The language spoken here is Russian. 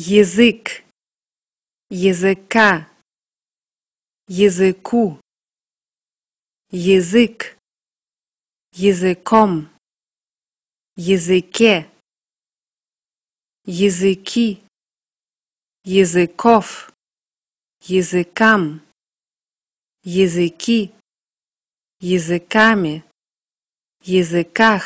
язык, языка, языку, язык, языком, языке, языки, языков, языкам, языки, языками, языках,